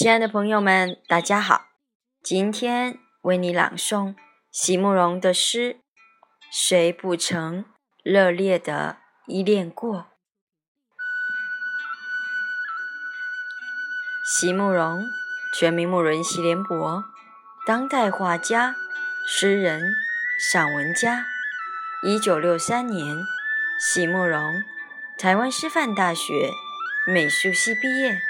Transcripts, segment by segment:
亲爱的朋友们，大家好！今天为你朗诵席慕容的诗《谁不曾热烈的依恋过》。席慕容，全名慕容席联博，当代画家、诗人、散文家。一九六三年，席慕容，台湾师范大学美术系毕业。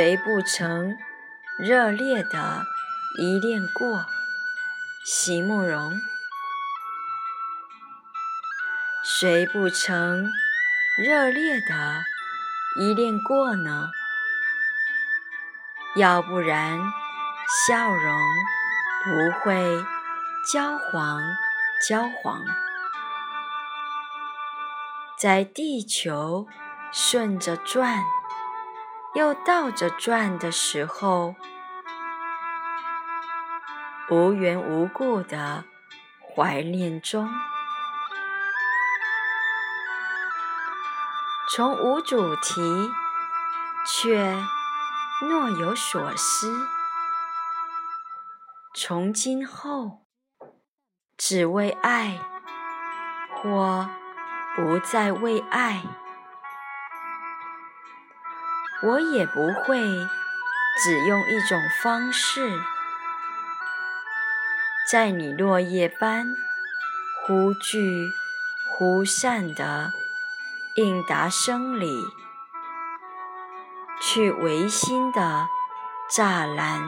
谁不曾热烈的依恋过？席慕容。谁不曾热烈的依恋过呢？要不然，笑容不会焦黄焦黄。在地球顺着转。又倒着转的时候，无缘无故的怀念中，从无主题却若有所思，从今后只为爱，或不再为爱。我也不会只用一种方式，在你落叶般忽聚忽散的应答声里，去违心的栅栏。